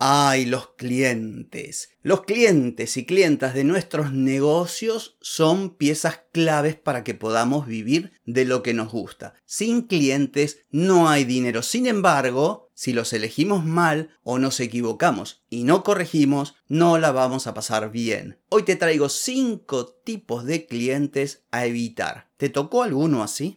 Ay, los clientes. Los clientes y clientas de nuestros negocios son piezas claves para que podamos vivir de lo que nos gusta. Sin clientes no hay dinero. Sin embargo, si los elegimos mal o nos equivocamos y no corregimos, no la vamos a pasar bien. Hoy te traigo 5 tipos de clientes a evitar. ¿Te tocó alguno así?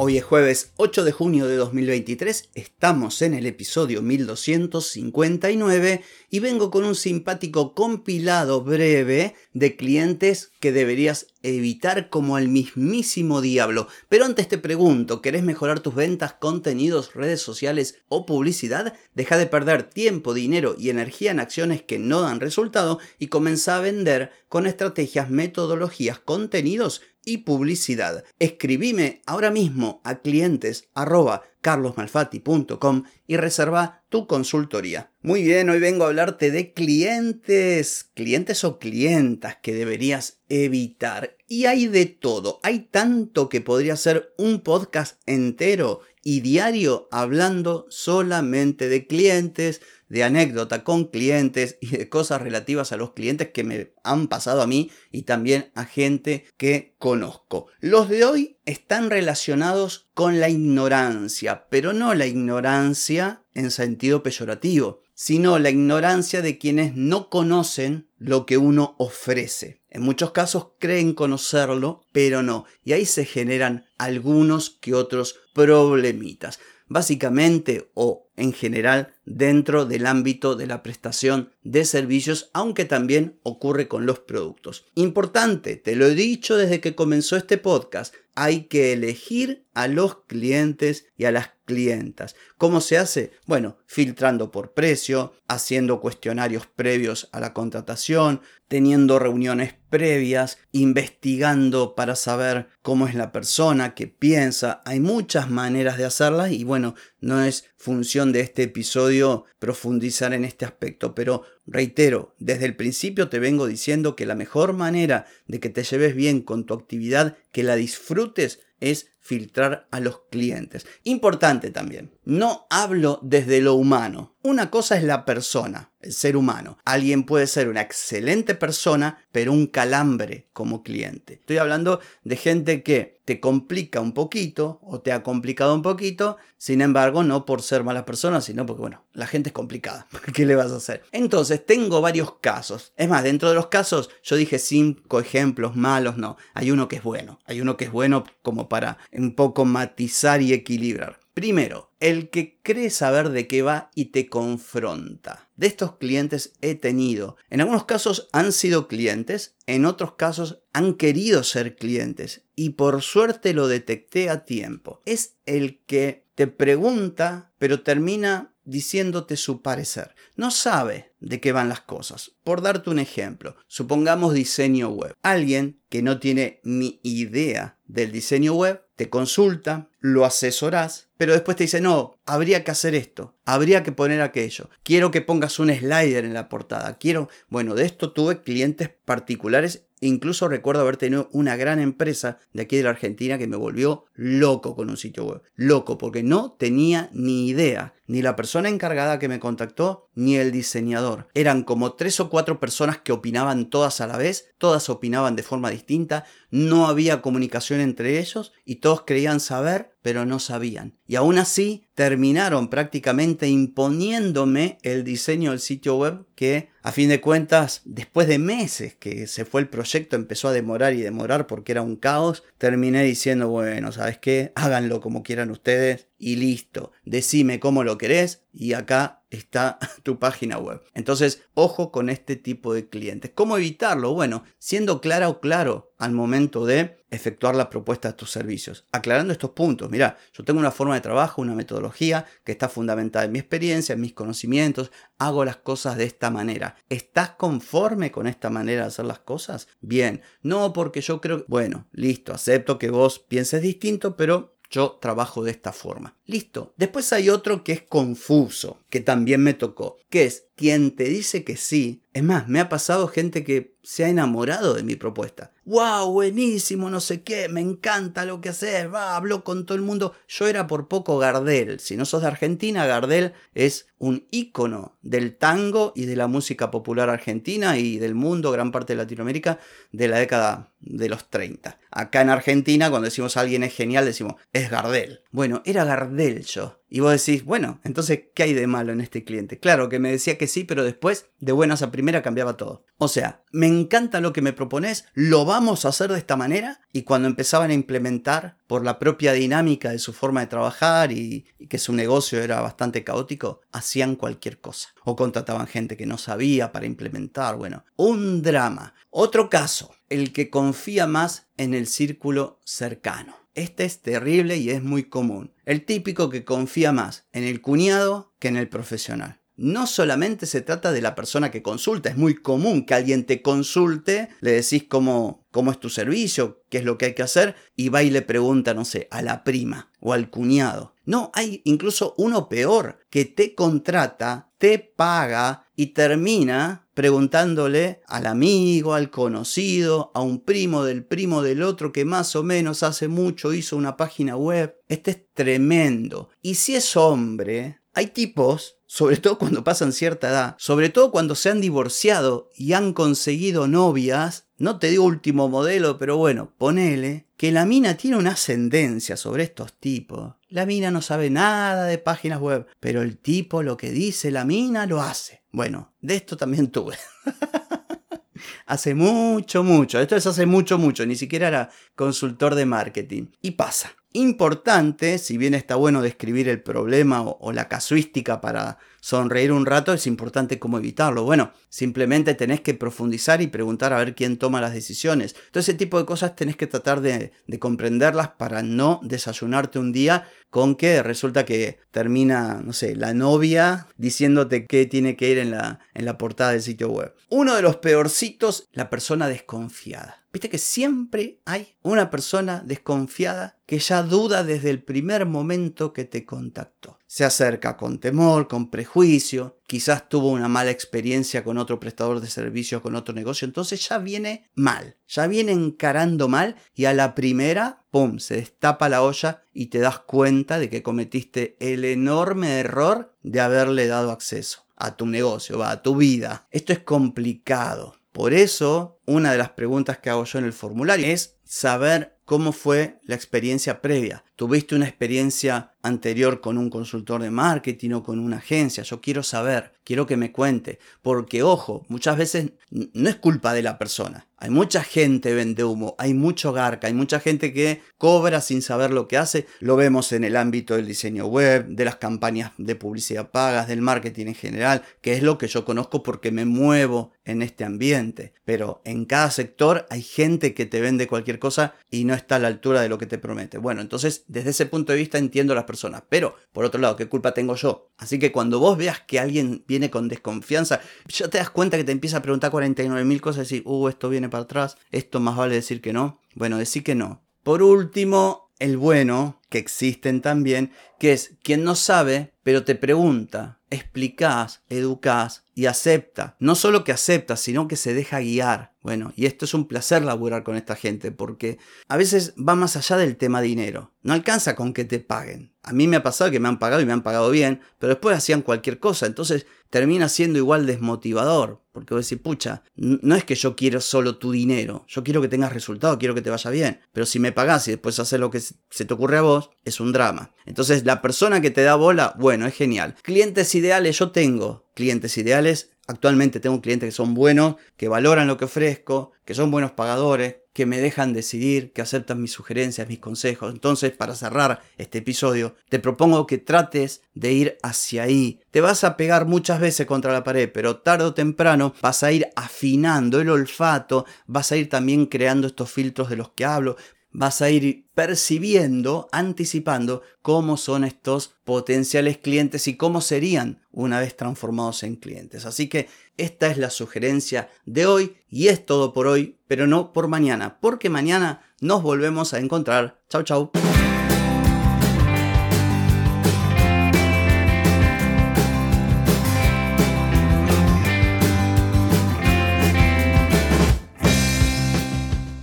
Hoy es jueves 8 de junio de 2023, estamos en el episodio 1259 y vengo con un simpático compilado breve de clientes que deberías evitar como el mismísimo diablo. Pero antes te pregunto, ¿querés mejorar tus ventas, contenidos, redes sociales o publicidad? Deja de perder tiempo, dinero y energía en acciones que no dan resultado y comienza a vender con estrategias, metodologías, contenidos y publicidad. Escribime ahora mismo a clientes arroba carlosmalfatti.com y reserva tu consultoría. Muy bien, hoy vengo a hablarte de clientes, clientes o clientas que deberías evitar. Y hay de todo, hay tanto que podría ser un podcast entero y diario hablando solamente de clientes, de anécdota con clientes y de cosas relativas a los clientes que me han pasado a mí y también a gente que conozco. Los de hoy están relacionados con la ignorancia, pero no la ignorancia en sentido peyorativo, sino la ignorancia de quienes no conocen lo que uno ofrece. En muchos casos creen conocerlo, pero no, y ahí se generan algunos que otros problemitas básicamente o en general dentro del ámbito de la prestación de servicios, aunque también ocurre con los productos. Importante, te lo he dicho desde que comenzó este podcast, hay que elegir a los clientes y a las clientas. ¿Cómo se hace? Bueno, filtrando por precio, haciendo cuestionarios previos a la contratación, teniendo reuniones previas, investigando para saber cómo es la persona, qué piensa. Hay muchas maneras de hacerlas y bueno, no es función de este episodio profundizar en este aspecto, pero reitero, desde el principio te vengo diciendo que la mejor manera de que te lleves bien con tu actividad, que la disfrutes, es filtrar a los clientes. Importante también, no hablo desde lo humano. Una cosa es la persona, el ser humano. Alguien puede ser una excelente persona, pero un calambre como cliente. Estoy hablando de gente que te complica un poquito o te ha complicado un poquito, sin embargo, no por ser mala persona, sino porque, bueno, la gente es complicada. ¿Qué le vas a hacer? Entonces, tengo varios casos. Es más, dentro de los casos, yo dije cinco ejemplos malos, no. Hay uno que es bueno. Hay uno que es bueno como para un poco matizar y equilibrar. Primero, el que cree saber de qué va y te confronta. De estos clientes he tenido. En algunos casos han sido clientes, en otros casos han querido ser clientes y por suerte lo detecté a tiempo. Es el que te pregunta pero termina diciéndote su parecer. No sabe de qué van las cosas. Por darte un ejemplo, supongamos diseño web. Alguien que no tiene ni idea del diseño web te consulta, lo asesorás, pero después te dice, no, habría que hacer esto, habría que poner aquello, quiero que pongas un slider en la portada, quiero, bueno, de esto tuve clientes particulares Incluso recuerdo haber tenido una gran empresa de aquí de la Argentina que me volvió loco con un sitio web. Loco, porque no tenía ni idea, ni la persona encargada que me contactó, ni el diseñador. Eran como tres o cuatro personas que opinaban todas a la vez, todas opinaban de forma distinta, no había comunicación entre ellos y todos creían saber, pero no sabían. Y aún así terminaron prácticamente imponiéndome el diseño del sitio web que a fin de cuentas, después de meses que se fue el proyecto, empezó a demorar y demorar porque era un caos, terminé diciendo, bueno, ¿sabes qué? Háganlo como quieran ustedes y listo. Decime cómo lo querés y acá está tu página web. Entonces, ojo con este tipo de clientes. ¿Cómo evitarlo? Bueno, siendo clara o claro al momento de efectuar la propuesta de tus servicios. Aclarando estos puntos. Mira, yo tengo una forma de trabajo, una metodología que está fundamentada en mi experiencia, en mis conocimientos. Hago las cosas de esta manera. ¿Estás conforme con esta manera de hacer las cosas? Bien. No porque yo creo... Bueno, listo. Acepto que vos pienses distinto, pero yo trabajo de esta forma. Listo. Después hay otro que es confuso, que también me tocó, que es quien te dice que sí. Es más, me ha pasado gente que se ha enamorado de mi propuesta. ¡Wow! Buenísimo, no sé qué, me encanta lo que haces, va, hablo con todo el mundo. Yo era por poco Gardel. Si no sos de Argentina, Gardel es un ícono del tango y de la música popular argentina y del mundo, gran parte de Latinoamérica, de la década de los 30. Acá en Argentina, cuando decimos alguien es genial, decimos es Gardel. Bueno, era Gardel yo. Y vos decís, bueno, entonces, ¿qué hay de malo en este cliente? Claro que me decía que sí, pero después, de buenas a primera, cambiaba todo. O sea, me encanta lo que me propones, lo vamos a hacer de esta manera. Y cuando empezaban a implementar, por la propia dinámica de su forma de trabajar y, que su negocio era bastante caótico, hacían cualquier cosa. O contrataban gente que no sabía para implementar. Bueno, un drama. Otro caso, el que confía más en el círculo cercano. Este es terrible y es muy común. El típico que confía más en el cuñado que en el profesional. No solamente se trata de la persona que consulta, es muy común que alguien te consulte, le decís cómo, cómo es tu servicio, qué es lo que hay que hacer, y va y le pregunta, no sé, a la prima o al cuñado. No, hay incluso uno peor, que te contrata, te paga y termina preguntándole al amigo, al conocido, a un primo del primo del otro que más o menos hace mucho hizo una página web. Este es tremendo. Y si es hombre, hay tipos sobre todo cuando pasan cierta edad, sobre todo cuando se han divorciado y han conseguido novias, no te digo último modelo, pero bueno, ponele, que la mina tiene una ascendencia sobre estos tipos. La mina no sabe nada de páginas web, pero el tipo lo que dice la mina lo hace. Bueno, de esto también tuve. hace mucho, mucho. Esto es hace mucho, mucho. Ni siquiera era consultor de marketing. Y pasa importante, si bien está bueno describir el problema o, la casuística para sonreír un rato, es importante cómo evitarlo. Bueno, simplemente tenés que profundizar y preguntar a ver quién toma las decisiones. Todo ese tipo de cosas tenés que tratar de, comprenderlas para no desayunarte un día con que resulta que termina, no sé, la novia diciéndote qué tiene que ir en la, en la portada del sitio web. Uno de los peorcitos, la persona desconfiada. Viste que siempre hay una persona desconfiada que ya duda desde el primer momento que te contactó. Se acerca con temor, con prejuicio, quizás tuvo una mala experiencia con otro prestador de servicios, con otro negocio, entonces ya viene mal, ya viene encarando mal y a la primera, ¡pum!, se destapa la olla y te das cuenta de que cometiste el enorme error de haberle dado acceso a tu negocio, a tu vida. Esto es complicado. Por eso, una de las preguntas que hago yo en el formulario es saber cómo fue la experiencia previa. ¿Tuviste una experiencia anterior con un consultor de marketing o con una agencia? Yo quiero saber, quiero que me cuente, porque ojo, muchas veces no es culpa de la persona. Hay mucha gente vende humo, hay mucho garca, hay mucha gente que cobra sin saber lo que hace. Lo vemos en el ámbito del diseño web, de las campañas de publicidad pagas, del marketing en general, que es lo que yo conozco porque me muevo en este ambiente. Pero en cada sector hay gente que te vende cualquier cosa y no está a la altura de lo que te promete. Bueno, entonces desde ese punto de vista entiendo a las personas, pero por otro lado, ¿qué culpa tengo yo? Así que cuando vos veas que alguien viene con desconfianza, ya te das cuenta que te empieza a preguntar 49 mil cosas y decir, uh, esto viene para atrás, esto más vale decir que no. Bueno, decir que no. Por último, el bueno, que existen también, que es quien no sabe, pero te pregunta, explicás, educás y acepta. No solo que acepta, sino que se deja guiar. Bueno, y esto es un placer laburar con esta gente porque a veces va más allá del tema dinero. No alcanza con que te paguen. A mí me ha pasado que me han pagado y me han pagado bien, pero después hacían cualquier cosa. Entonces termina siendo igual desmotivador. Porque vos decís, pucha, no es que yo quiero solo tu dinero. Yo quiero que tengas resultados, quiero que te vaya bien. Pero si me pagás y después haces lo que se te ocurre a vos, es un drama. Entonces la persona que te da bola, bueno, es genial. Clientes ideales, yo tengo clientes ideales. Actualmente tengo clientes que son buenos, que valoran lo que ofrezco, que son buenos pagadores, que me dejan decidir, que aceptan mis sugerencias, mis consejos. Entonces, para cerrar este episodio, te propongo que trates de ir hacia ahí. Te vas a pegar muchas veces contra la pared, pero tarde o temprano vas a ir afinando el olfato, vas a ir también creando estos filtros de los que hablo, vas a ir percibiendo, anticipando cómo son estos potenciales clientes y cómo serían una vez transformados en clientes. Así que esta es la sugerencia de hoy y es todo por hoy, pero no por mañana, porque mañana nos volvemos a encontrar. Chau, chau.